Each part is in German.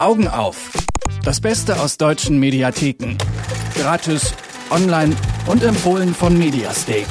Augen auf. Das Beste aus deutschen Mediatheken. Gratis, online und empfohlen von Mediastake.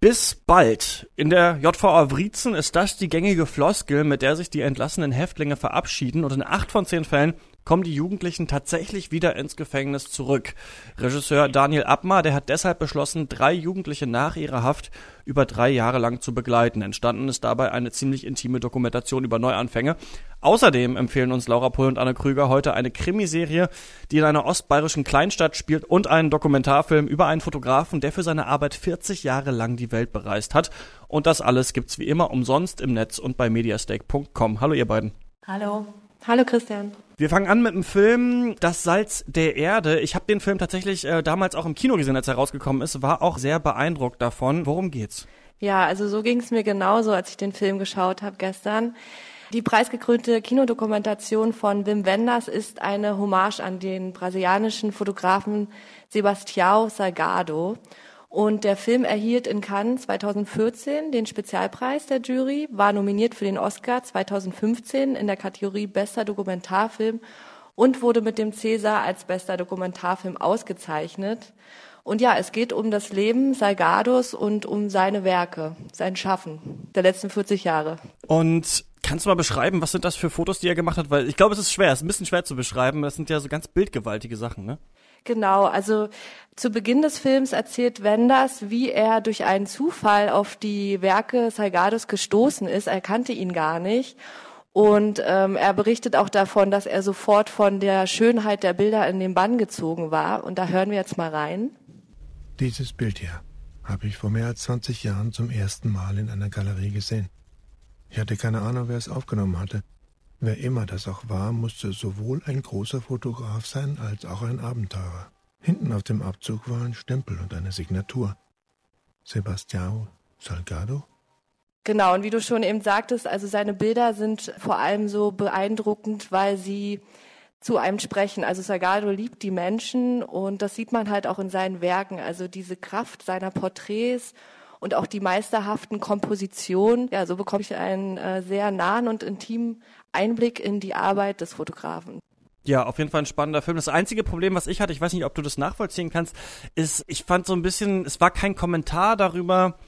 Bis bald. In der JVA Wriezen ist das die gängige Floskel, mit der sich die entlassenen Häftlinge verabschieden und in acht von zehn Fällen kommen die Jugendlichen tatsächlich wieder ins Gefängnis zurück. Regisseur Daniel Abmar, der hat deshalb beschlossen, drei Jugendliche nach ihrer Haft über drei Jahre lang zu begleiten. Entstanden ist dabei eine ziemlich intime Dokumentation über Neuanfänge. Außerdem empfehlen uns Laura Pull und Anne Krüger heute eine Krimiserie, die in einer ostbayerischen Kleinstadt spielt und einen Dokumentarfilm über einen Fotografen, der für seine Arbeit 40 Jahre lang die Welt bereist hat. Und das alles gibt's wie immer umsonst im Netz und bei mediastake.com. Hallo ihr beiden. Hallo. Hallo Christian. Wir fangen an mit dem Film Das Salz der Erde. Ich habe den Film tatsächlich äh, damals auch im Kino gesehen, als er rausgekommen ist, war auch sehr beeindruckt davon. Worum geht's? Ja, also so ging es mir genauso, als ich den Film geschaut habe gestern. Die preisgekrönte Kinodokumentation von Wim Wenders ist eine Hommage an den brasilianischen Fotografen Sebastião Salgado. Und der Film erhielt in Cannes 2014 den Spezialpreis der Jury, war nominiert für den Oscar 2015 in der Kategorie Bester Dokumentarfilm und wurde mit dem Cäsar als bester Dokumentarfilm ausgezeichnet. Und ja, es geht um das Leben Salgados und um seine Werke, sein Schaffen der letzten 40 Jahre. Und kannst du mal beschreiben, was sind das für Fotos, die er gemacht hat? Weil ich glaube, es ist schwer, es ist ein bisschen schwer zu beschreiben. Das sind ja so ganz bildgewaltige Sachen, ne? Genau, also zu Beginn des Films erzählt Wenders, wie er durch einen Zufall auf die Werke Salgados gestoßen ist. Er kannte ihn gar nicht. Und ähm, er berichtet auch davon, dass er sofort von der Schönheit der Bilder in den Bann gezogen war. Und da hören wir jetzt mal rein. Dieses Bild hier habe ich vor mehr als 20 Jahren zum ersten Mal in einer Galerie gesehen. Ich hatte keine Ahnung, wer es aufgenommen hatte. Wer immer das auch war, musste sowohl ein großer Fotograf sein als auch ein Abenteurer. Hinten auf dem Abzug war ein Stempel und eine Signatur. Sebastião Salgado? Genau, und wie du schon eben sagtest, also seine Bilder sind vor allem so beeindruckend, weil sie zu einem sprechen. Also Salgado liebt die Menschen und das sieht man halt auch in seinen Werken. Also diese Kraft seiner Porträts und auch die meisterhaften Kompositionen. Ja, so bekomme ich einen äh, sehr nahen und intimen Einblick in die Arbeit des Fotografen. Ja, auf jeden Fall ein spannender Film. Das einzige Problem, was ich hatte, ich weiß nicht, ob du das nachvollziehen kannst, ist, ich fand so ein bisschen, es war kein Kommentar darüber,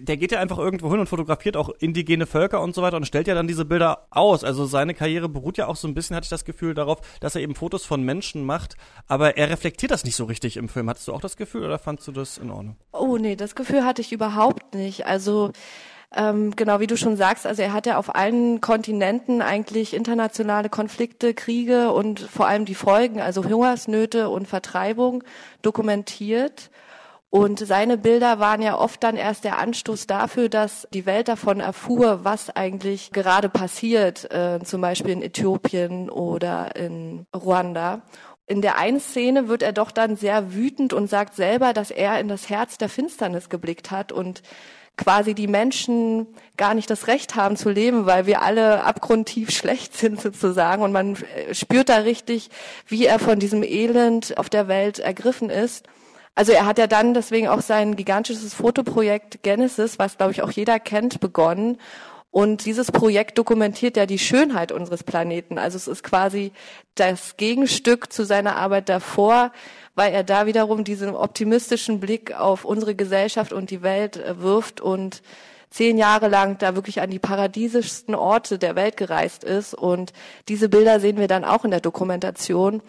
der geht ja einfach irgendwo hin und fotografiert auch indigene Völker und so weiter und stellt ja dann diese Bilder aus. Also seine Karriere beruht ja auch so ein bisschen, hatte ich das Gefühl, darauf, dass er eben Fotos von Menschen macht, aber er reflektiert das nicht so richtig im Film. Hattest du auch das Gefühl oder fandst du das in Ordnung? Oh nee, das Gefühl hatte ich überhaupt nicht. Also ähm, genau wie du schon sagst, also er hat ja auf allen Kontinenten eigentlich internationale Konflikte, Kriege und vor allem die Folgen, also Hungersnöte und Vertreibung dokumentiert. Und seine Bilder waren ja oft dann erst der Anstoß dafür, dass die Welt davon erfuhr, was eigentlich gerade passiert, äh, zum Beispiel in Äthiopien oder in Ruanda. In der einen Szene wird er doch dann sehr wütend und sagt selber, dass er in das Herz der Finsternis geblickt hat und quasi die Menschen gar nicht das Recht haben zu leben, weil wir alle abgrundtief schlecht sind sozusagen. Und man äh, spürt da richtig, wie er von diesem Elend auf der Welt ergriffen ist. Also er hat ja dann deswegen auch sein gigantisches Fotoprojekt Genesis, was glaube ich auch jeder kennt, begonnen. Und dieses Projekt dokumentiert ja die Schönheit unseres Planeten. Also es ist quasi das Gegenstück zu seiner Arbeit davor, weil er da wiederum diesen optimistischen Blick auf unsere Gesellschaft und die Welt äh, wirft und zehn Jahre lang da wirklich an die paradiesischsten Orte der Welt gereist ist. Und diese Bilder sehen wir dann auch in der Dokumentation.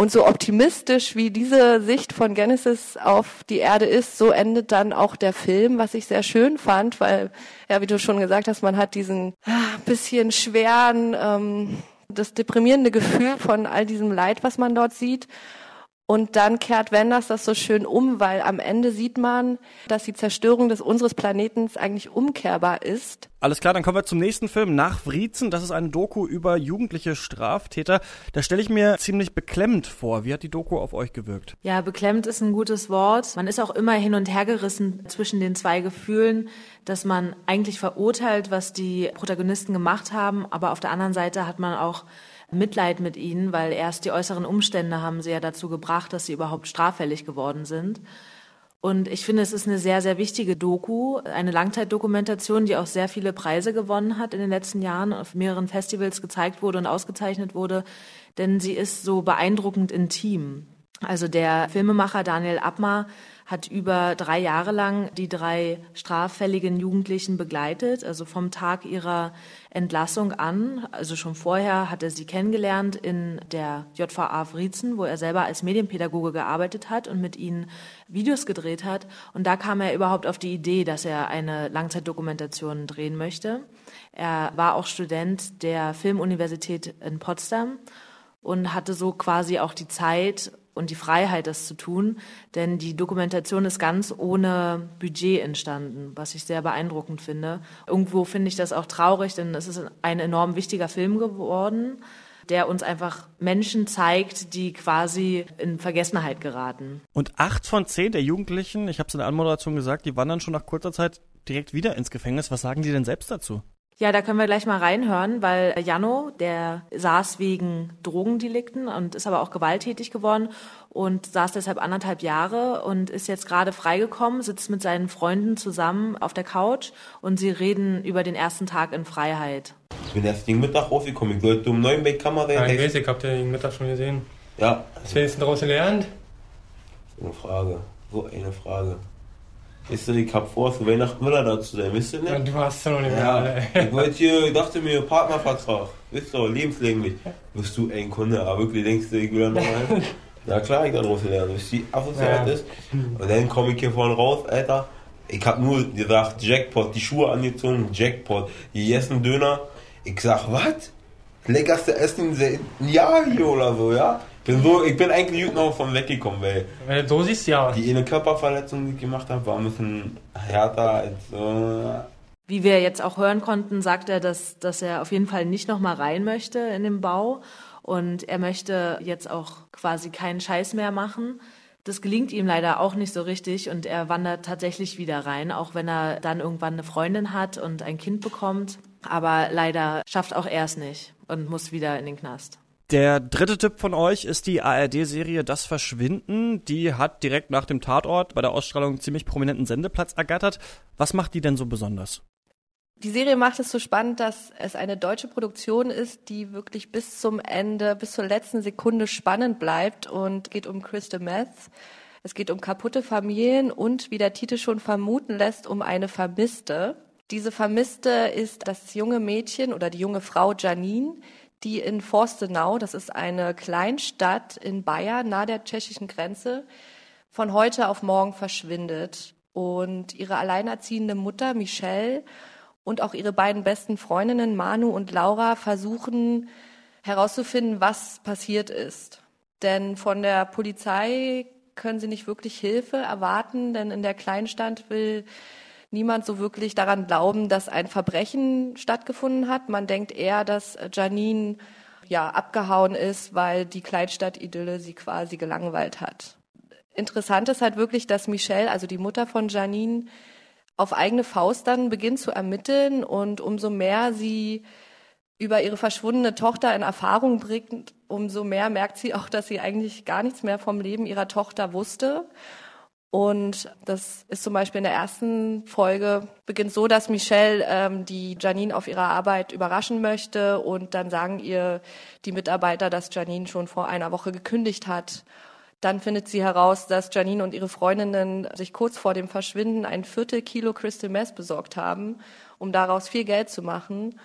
Und so optimistisch wie diese Sicht von Genesis auf die Erde ist, so endet dann auch der Film, was ich sehr schön fand, weil, ja, wie du schon gesagt hast, man hat diesen ah, bisschen schweren, ähm, das deprimierende Gefühl von all diesem Leid, was man dort sieht. Und dann kehrt Wenders das so schön um, weil am Ende sieht man, dass die Zerstörung des unseres Planetens eigentlich umkehrbar ist. Alles klar, dann kommen wir zum nächsten Film, Nach Wriezen. Das ist eine Doku über jugendliche Straftäter. Da stelle ich mir ziemlich beklemmt vor. Wie hat die Doku auf euch gewirkt? Ja, beklemmt ist ein gutes Wort. Man ist auch immer hin und her gerissen zwischen den zwei Gefühlen, dass man eigentlich verurteilt, was die Protagonisten gemacht haben, aber auf der anderen Seite hat man auch Mitleid mit ihnen, weil erst die äußeren Umstände haben sie ja dazu gebracht, dass sie überhaupt straffällig geworden sind. Und ich finde, es ist eine sehr, sehr wichtige Doku, eine Langzeitdokumentation, die auch sehr viele Preise gewonnen hat in den letzten Jahren, auf mehreren Festivals gezeigt wurde und ausgezeichnet wurde, denn sie ist so beeindruckend intim. Also der Filmemacher Daniel Abmar hat über drei Jahre lang die drei straffälligen Jugendlichen begleitet, also vom Tag ihrer Entlassung an. Also schon vorher hat er sie kennengelernt in der JVA Vriezen, wo er selber als Medienpädagoge gearbeitet hat und mit ihnen Videos gedreht hat. Und da kam er überhaupt auf die Idee, dass er eine Langzeitdokumentation drehen möchte. Er war auch Student der Filmuniversität in Potsdam und hatte so quasi auch die Zeit und die Freiheit, das zu tun. Denn die Dokumentation ist ganz ohne Budget entstanden, was ich sehr beeindruckend finde. Irgendwo finde ich das auch traurig, denn es ist ein enorm wichtiger Film geworden, der uns einfach Menschen zeigt, die quasi in Vergessenheit geraten. Und acht von zehn der Jugendlichen, ich habe es in der Anmoderation gesagt, die wandern schon nach kurzer Zeit direkt wieder ins Gefängnis. Was sagen die denn selbst dazu? Ja, da können wir gleich mal reinhören, weil Jano, der saß wegen Drogendelikten und ist aber auch gewalttätig geworden und saß deshalb anderthalb Jahre und ist jetzt gerade freigekommen, sitzt mit seinen Freunden zusammen auf der Couch und sie reden über den ersten Tag in Freiheit. Ich bin erst gegen Mittag rausgekommen. Ich wollte um neun bei Kamera. Ja, ich weiß, ich hab den gegen Mittag schon gesehen. Ja. Was willst du daraus gelernt? Eine Frage. So eine Frage. Weißt du, ich hab vor, zu Weihnachten wieder da zu sein, wisst ihr nicht? Ja, du hast ja noch nicht Ja, mehr. ich wollte hier, ich dachte mir, Partnervertrag. Wisst ihr, lebenslänglich. Bist du ein Kunde, aber wirklich denkst du, ich will da nochmal Na klar, ich daraus gelernt, wisst ihr, asozial Ja. ist. Und dann komme ich hier vorne raus, Alter. Ich hab nur gesagt, Jackpot, die Schuhe angezogen, Jackpot, die essen Döner. Ich sag, was? Leckerste Essen seit einem Jahr hier oder so, ja? Bin so, ich bin eigentlich gut noch von weggekommen, weil Wenn du so siehst, ja. die eine Körperverletzung, die ich gemacht habe, war ein bisschen härter als äh, Wie wir jetzt auch hören konnten, sagt er, dass, dass er auf jeden Fall nicht nochmal rein möchte in den Bau und er möchte jetzt auch quasi keinen Scheiß mehr machen. Das gelingt ihm leider auch nicht so richtig und er wandert tatsächlich wieder rein, auch wenn er dann irgendwann eine Freundin hat und ein Kind bekommt. Aber leider schafft auch er es nicht und muss wieder in den Knast. Der dritte Tipp von euch ist die ARD-Serie Das Verschwinden. Die hat direkt nach dem Tatort bei der Ausstrahlung ziemlich prominenten Sendeplatz ergattert. Was macht die denn so besonders? Die Serie macht es so spannend, dass es eine deutsche Produktion ist, die wirklich bis zum Ende, bis zur letzten Sekunde spannend bleibt und geht um Crystal Meth. Es geht um kaputte Familien und, wie der Titel schon vermuten lässt, um eine Vermisste. Diese Vermisste ist das junge Mädchen oder die junge Frau Janine, die in Forstenau, das ist eine Kleinstadt in Bayern, nahe der tschechischen Grenze, von heute auf morgen verschwindet. Und ihre alleinerziehende Mutter Michelle und auch ihre beiden besten Freundinnen Manu und Laura versuchen herauszufinden, was passiert ist. Denn von der Polizei können sie nicht wirklich Hilfe erwarten, denn in der Kleinstadt will niemand so wirklich daran glauben, dass ein Verbrechen stattgefunden hat. Man denkt eher, dass Janine ja abgehauen ist, weil die Kleinstadt-Idylle sie quasi gelangweilt hat. Interessant ist halt wirklich, dass Michelle, also die Mutter von Janine, auf eigene Faust dann beginnt zu ermitteln und umso mehr sie über ihre verschwundene Tochter in Erfahrung bringt, umso mehr merkt sie auch, dass sie eigentlich gar nichts mehr vom Leben ihrer Tochter wusste. Und das ist zum Beispiel in der ersten Folge beginnt so, dass Michelle ähm, die Janine auf ihrer Arbeit überraschen möchte und dann sagen ihr die Mitarbeiter, dass Janine schon vor einer Woche gekündigt hat. Dann findet sie heraus, dass Janine und ihre Freundinnen sich kurz vor dem Verschwinden ein Viertel Kilo Crystal Meth besorgt haben, um daraus viel Geld zu machen.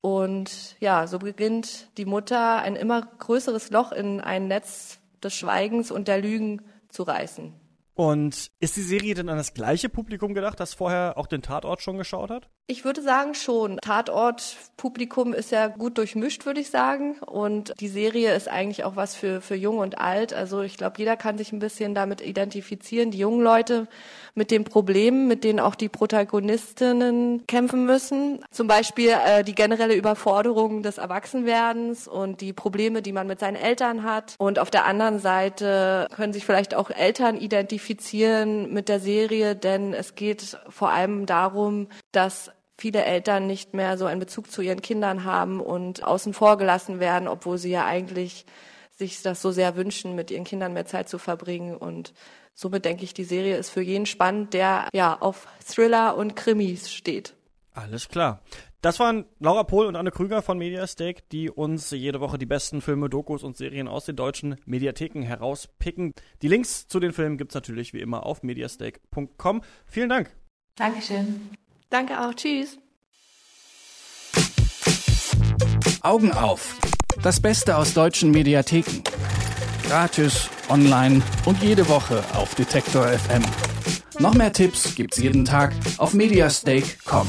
Und ja, so beginnt die Mutter ein immer größeres Loch in ein Netz des Schweigens und der Lügen zu reißen. Und ist die Serie denn an das gleiche Publikum gedacht, das vorher auch den Tatort schon geschaut hat? Ich würde sagen schon. Tatort-Publikum ist ja gut durchmischt, würde ich sagen. Und die Serie ist eigentlich auch was für, für Jung und Alt. Also ich glaube, jeder kann sich ein bisschen damit identifizieren. Die jungen Leute mit den Problemen, mit denen auch die Protagonistinnen kämpfen müssen. Zum Beispiel äh, die generelle Überforderung des Erwachsenwerdens und die Probleme, die man mit seinen Eltern hat. Und auf der anderen Seite können sich vielleicht auch Eltern identifizieren mit der Serie, denn es geht vor allem darum, dass viele Eltern nicht mehr so einen Bezug zu ihren Kindern haben und außen vor gelassen werden, obwohl sie ja eigentlich sich das so sehr wünschen, mit ihren Kindern mehr Zeit zu verbringen und somit denke ich, die Serie ist für jeden spannend, der ja auf Thriller und Krimis steht. Alles klar. Das waren Laura Pohl und Anne Krüger von Mediastake, die uns jede Woche die besten Filme, Dokus und Serien aus den deutschen Mediatheken herauspicken. Die Links zu den Filmen gibt's natürlich wie immer auf mediastake.com. Vielen Dank. Dankeschön. Danke auch. Tschüss. Augen auf. Das Beste aus deutschen Mediatheken. Gratis, online und jede Woche auf Detektor FM. Noch mehr Tipps gibt's jeden Tag auf mediastake.com.